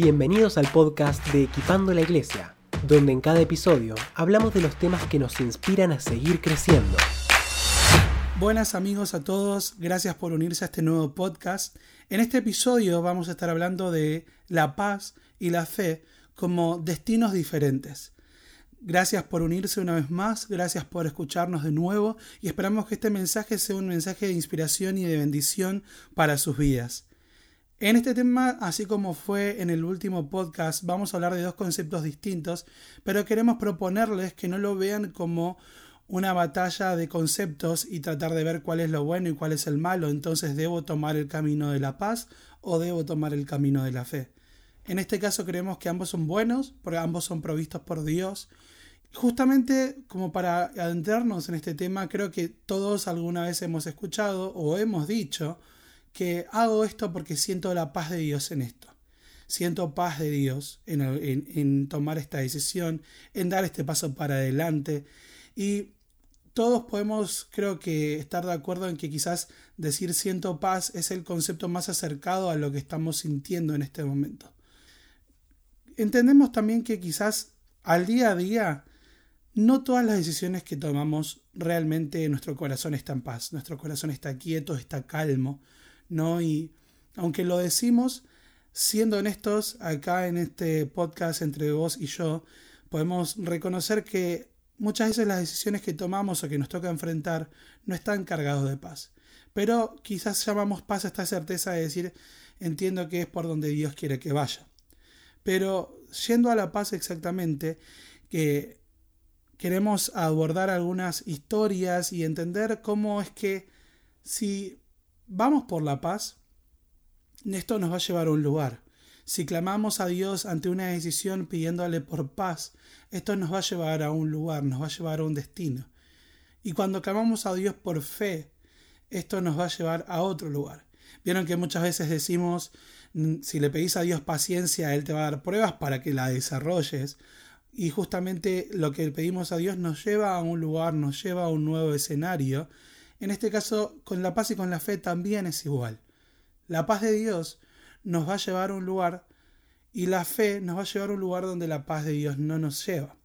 Bienvenidos al podcast de Equipando la Iglesia, donde en cada episodio hablamos de los temas que nos inspiran a seguir creciendo. Buenas amigos a todos, gracias por unirse a este nuevo podcast. En este episodio vamos a estar hablando de la paz y la fe como destinos diferentes. Gracias por unirse una vez más, gracias por escucharnos de nuevo y esperamos que este mensaje sea un mensaje de inspiración y de bendición para sus vidas. En este tema, así como fue en el último podcast, vamos a hablar de dos conceptos distintos, pero queremos proponerles que no lo vean como una batalla de conceptos y tratar de ver cuál es lo bueno y cuál es el malo, entonces debo tomar el camino de la paz o debo tomar el camino de la fe. En este caso creemos que ambos son buenos, porque ambos son provistos por Dios. Justamente como para adentrarnos en este tema, creo que todos alguna vez hemos escuchado o hemos dicho que hago esto porque siento la paz de Dios en esto. Siento paz de Dios en, en tomar esta decisión, en dar este paso para adelante. Y todos podemos, creo que, estar de acuerdo en que quizás decir siento paz es el concepto más acercado a lo que estamos sintiendo en este momento entendemos también que quizás al día a día no todas las decisiones que tomamos realmente nuestro corazón está en paz, nuestro corazón está quieto, está calmo, ¿no? Y aunque lo decimos, siendo honestos, acá en este podcast entre vos y yo, podemos reconocer que muchas veces las decisiones que tomamos o que nos toca enfrentar no están cargados de paz. Pero quizás llamamos paz a esta certeza de decir, entiendo que es por donde Dios quiere que vaya. Pero yendo a la paz exactamente, que queremos abordar algunas historias y entender cómo es que si vamos por la paz, esto nos va a llevar a un lugar. Si clamamos a Dios ante una decisión pidiéndole por paz, esto nos va a llevar a un lugar, nos va a llevar a un destino. Y cuando clamamos a Dios por fe, esto nos va a llevar a otro lugar. Vieron que muchas veces decimos, Mm, si le pedís a Dios paciencia, Él te va a dar pruebas para que la desarrolles. Y justamente lo que pedimos a Dios nos lleva a un lugar, nos lleva a un nuevo escenario. En este caso, con la paz y con la fe también es igual. La paz de Dios nos va a llevar a un lugar y la fe nos va a llevar a un lugar donde la paz de Dios no nos lleva.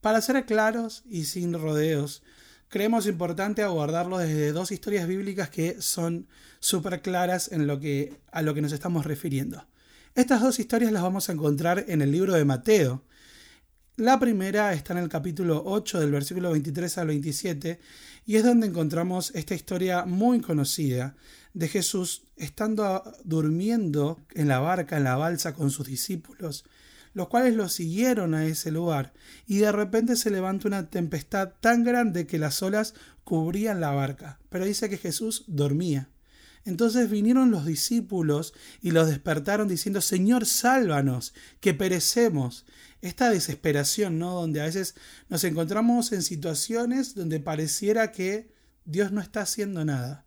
Para ser claros y sin rodeos, creemos importante abordarlo desde dos historias bíblicas que son súper claras en lo que, a lo que nos estamos refiriendo. Estas dos historias las vamos a encontrar en el libro de Mateo. La primera está en el capítulo 8 del versículo 23 al 27 y es donde encontramos esta historia muy conocida de Jesús estando durmiendo en la barca, en la balsa con sus discípulos los cuales lo siguieron a ese lugar, y de repente se levanta una tempestad tan grande que las olas cubrían la barca. Pero dice que Jesús dormía. Entonces vinieron los discípulos y los despertaron diciendo, Señor, sálvanos, que perecemos. Esta desesperación, ¿no? Donde a veces nos encontramos en situaciones donde pareciera que Dios no está haciendo nada.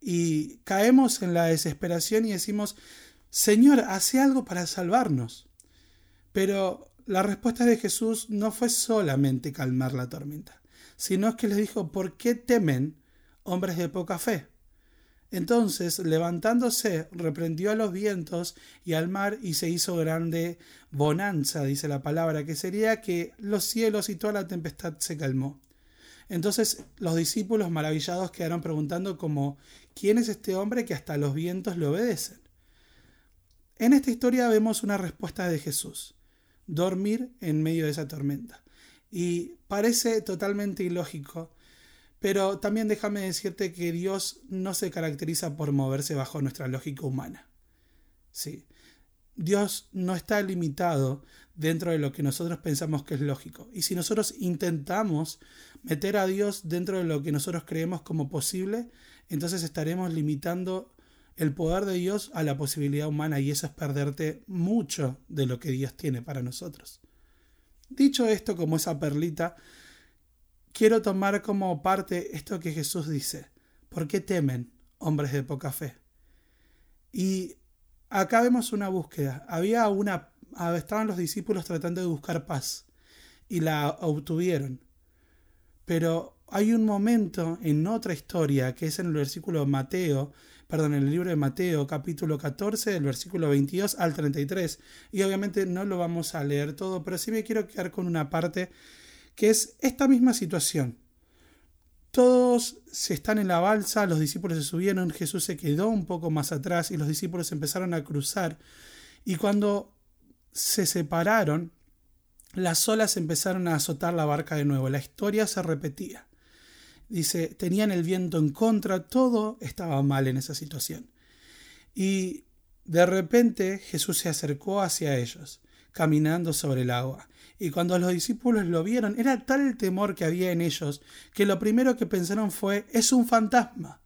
Y caemos en la desesperación y decimos, Señor, hace algo para salvarnos. Pero la respuesta de Jesús no fue solamente calmar la tormenta, sino que les dijo, ¿por qué temen hombres de poca fe? Entonces, levantándose, reprendió a los vientos y al mar y se hizo grande bonanza, dice la palabra, que sería que los cielos y toda la tempestad se calmó. Entonces los discípulos maravillados quedaron preguntando como, ¿quién es este hombre que hasta los vientos le obedecen? En esta historia vemos una respuesta de Jesús dormir en medio de esa tormenta. Y parece totalmente ilógico, pero también déjame decirte que Dios no se caracteriza por moverse bajo nuestra lógica humana. Sí. Dios no está limitado dentro de lo que nosotros pensamos que es lógico. Y si nosotros intentamos meter a Dios dentro de lo que nosotros creemos como posible, entonces estaremos limitando el poder de Dios a la posibilidad humana y eso es perderte mucho de lo que Dios tiene para nosotros. Dicho esto como esa perlita, quiero tomar como parte esto que Jesús dice. ¿Por qué temen hombres de poca fe? Y acá vemos una búsqueda. Había una estaban los discípulos tratando de buscar paz y la obtuvieron. Pero hay un momento en otra historia, que es en el versículo Mateo, perdón, en el libro de Mateo, capítulo 14, del versículo 22 al 33. Y obviamente no lo vamos a leer todo, pero sí me quiero quedar con una parte que es esta misma situación. Todos se están en la balsa, los discípulos se subieron, Jesús se quedó un poco más atrás y los discípulos empezaron a cruzar. Y cuando se separaron, las olas empezaron a azotar la barca de nuevo. La historia se repetía. Dice, tenían el viento en contra, todo estaba mal en esa situación. Y de repente Jesús se acercó hacia ellos, caminando sobre el agua. Y cuando los discípulos lo vieron, era tal el temor que había en ellos, que lo primero que pensaron fue, es un fantasma.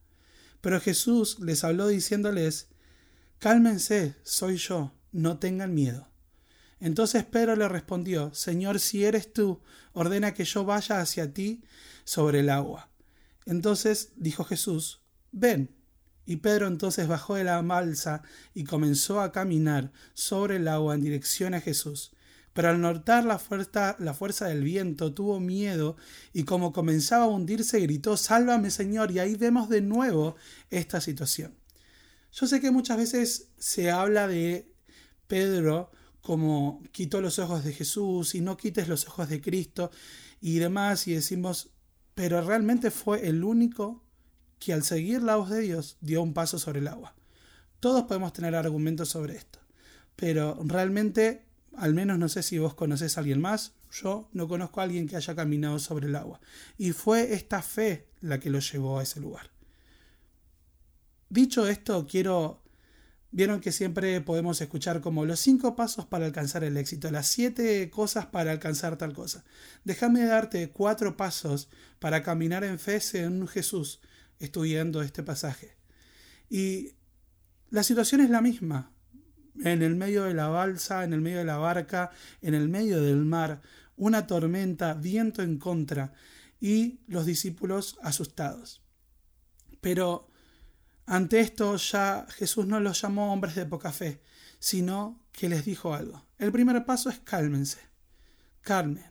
Pero Jesús les habló diciéndoles, cálmense, soy yo, no tengan miedo. Entonces Pedro le respondió, Señor, si eres tú, ordena que yo vaya hacia ti sobre el agua. Entonces dijo Jesús, ven. Y Pedro entonces bajó de la balsa y comenzó a caminar sobre el agua en dirección a Jesús. Pero al notar la fuerza, la fuerza del viento tuvo miedo y como comenzaba a hundirse gritó, Sálvame Señor. Y ahí vemos de nuevo esta situación. Yo sé que muchas veces se habla de Pedro como quitó los ojos de Jesús y no quites los ojos de Cristo y demás y decimos, pero realmente fue el único que al seguir la voz de Dios dio un paso sobre el agua. Todos podemos tener argumentos sobre esto, pero realmente, al menos no sé si vos conoces a alguien más, yo no conozco a alguien que haya caminado sobre el agua. Y fue esta fe la que lo llevó a ese lugar. Dicho esto, quiero Vieron que siempre podemos escuchar como los cinco pasos para alcanzar el éxito, las siete cosas para alcanzar tal cosa. Déjame darte cuatro pasos para caminar en fe en Jesús, estudiando este pasaje. Y la situación es la misma. En el medio de la balsa, en el medio de la barca, en el medio del mar, una tormenta, viento en contra y los discípulos asustados. Pero ante esto ya Jesús no los llamó hombres de poca fe, sino que les dijo algo. El primer paso es cálmense. Calmen.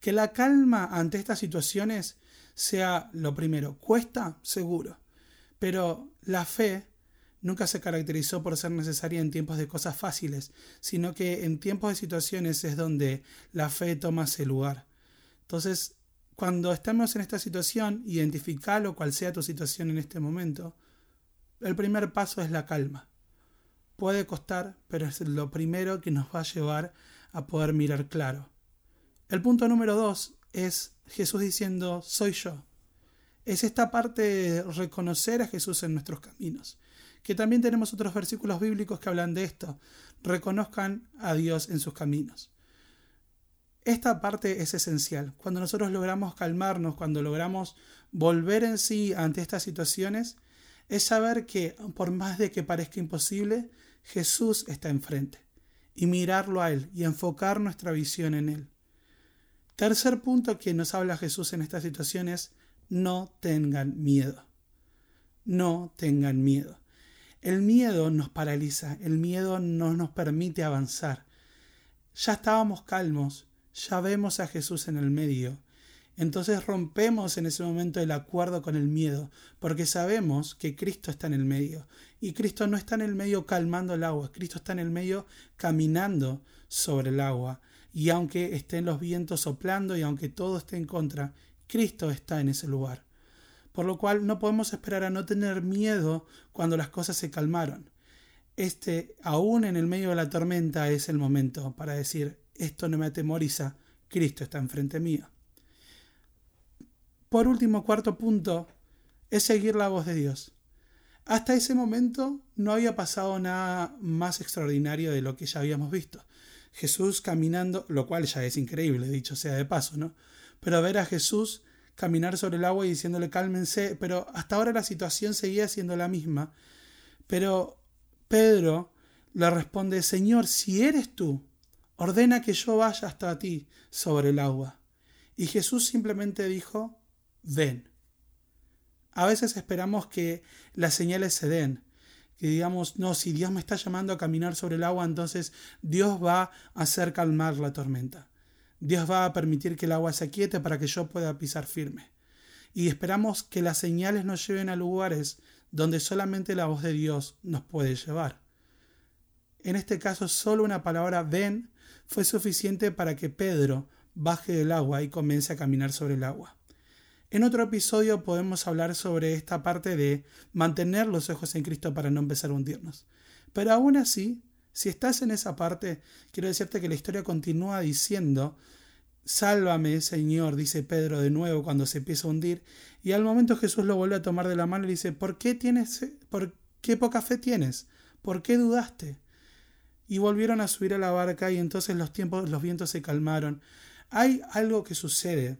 Que la calma ante estas situaciones sea lo primero. Cuesta, seguro. Pero la fe nunca se caracterizó por ser necesaria en tiempos de cosas fáciles, sino que en tiempos de situaciones es donde la fe toma ese lugar. Entonces, cuando estemos en esta situación, identifica lo cual sea tu situación en este momento, el primer paso es la calma. Puede costar, pero es lo primero que nos va a llevar a poder mirar claro. El punto número dos es Jesús diciendo, soy yo. Es esta parte de reconocer a Jesús en nuestros caminos. Que también tenemos otros versículos bíblicos que hablan de esto. Reconozcan a Dios en sus caminos. Esta parte es esencial. Cuando nosotros logramos calmarnos, cuando logramos volver en sí ante estas situaciones, es saber que, por más de que parezca imposible, Jesús está enfrente y mirarlo a Él y enfocar nuestra visión en Él. Tercer punto que nos habla Jesús en esta situación es no tengan miedo. No tengan miedo. El miedo nos paraliza, el miedo no nos permite avanzar. Ya estábamos calmos, ya vemos a Jesús en el medio entonces rompemos en ese momento el acuerdo con el miedo, porque sabemos que Cristo está en el medio. Y Cristo no está en el medio calmando el agua, Cristo está en el medio caminando sobre el agua. Y aunque estén los vientos soplando y aunque todo esté en contra, Cristo está en ese lugar. Por lo cual no podemos esperar a no tener miedo cuando las cosas se calmaron. Este, aún en el medio de la tormenta, es el momento para decir, esto no me atemoriza, Cristo está enfrente mío. Por último, cuarto punto, es seguir la voz de Dios. Hasta ese momento no había pasado nada más extraordinario de lo que ya habíamos visto. Jesús caminando, lo cual ya es increíble, dicho sea de paso, ¿no? Pero ver a Jesús caminar sobre el agua y diciéndole cálmense, pero hasta ahora la situación seguía siendo la misma. Pero Pedro le responde, Señor, si eres tú, ordena que yo vaya hasta ti sobre el agua. Y Jesús simplemente dijo, ven. A veces esperamos que las señales se den, que digamos, no, si Dios me está llamando a caminar sobre el agua, entonces Dios va a hacer calmar la tormenta. Dios va a permitir que el agua se aquiete para que yo pueda pisar firme. y esperamos que las señales nos lleven a lugares donde solamente la voz de Dios nos puede llevar. En este caso, solo una palabra ven fue suficiente para que Pedro baje del agua y comience a caminar sobre el agua. En otro episodio podemos hablar sobre esta parte de mantener los ojos en Cristo para no empezar a hundirnos. Pero aún así, si estás en esa parte, quiero decirte que la historia continúa diciendo, Sálvame, Señor, dice Pedro de nuevo cuando se empieza a hundir, y al momento Jesús lo vuelve a tomar de la mano y dice, ¿por qué tienes, por qué poca fe tienes? ¿Por qué dudaste? Y volvieron a subir a la barca y entonces los tiempos, los vientos se calmaron. Hay algo que sucede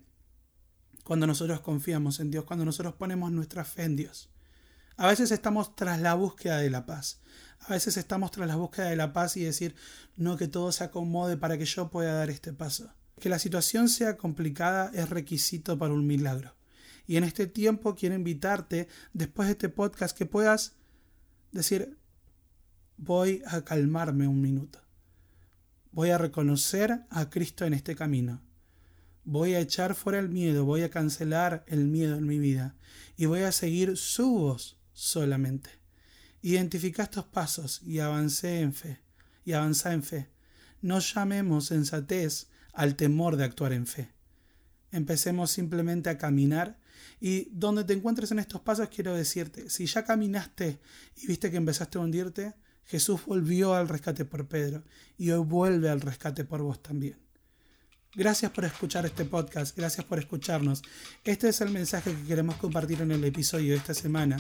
cuando nosotros confiamos en Dios, cuando nosotros ponemos nuestra fe en Dios. A veces estamos tras la búsqueda de la paz. A veces estamos tras la búsqueda de la paz y decir, no que todo se acomode para que yo pueda dar este paso. Que la situación sea complicada es requisito para un milagro. Y en este tiempo quiero invitarte, después de este podcast, que puedas decir, voy a calmarme un minuto. Voy a reconocer a Cristo en este camino. Voy a echar fuera el miedo, voy a cancelar el miedo en mi vida y voy a seguir su voz solamente. Identifica estos pasos y avancé en fe. Y avanza en fe. No llamemos sensatez al temor de actuar en fe. Empecemos simplemente a caminar y donde te encuentres en estos pasos quiero decirte, si ya caminaste y viste que empezaste a hundirte, Jesús volvió al rescate por Pedro y hoy vuelve al rescate por vos también. Gracias por escuchar este podcast, gracias por escucharnos. Este es el mensaje que queremos compartir en el episodio de esta semana.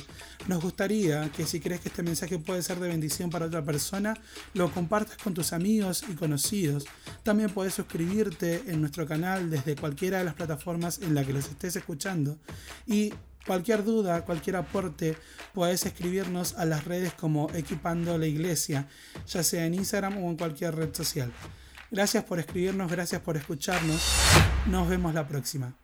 Nos gustaría que si crees que este mensaje puede ser de bendición para otra persona, lo compartas con tus amigos y conocidos. También puedes suscribirte en nuestro canal desde cualquiera de las plataformas en la que los estés escuchando. Y Cualquier duda, cualquier aporte, puedes escribirnos a las redes como Equipando la Iglesia, ya sea en Instagram o en cualquier red social. Gracias por escribirnos, gracias por escucharnos. Nos vemos la próxima.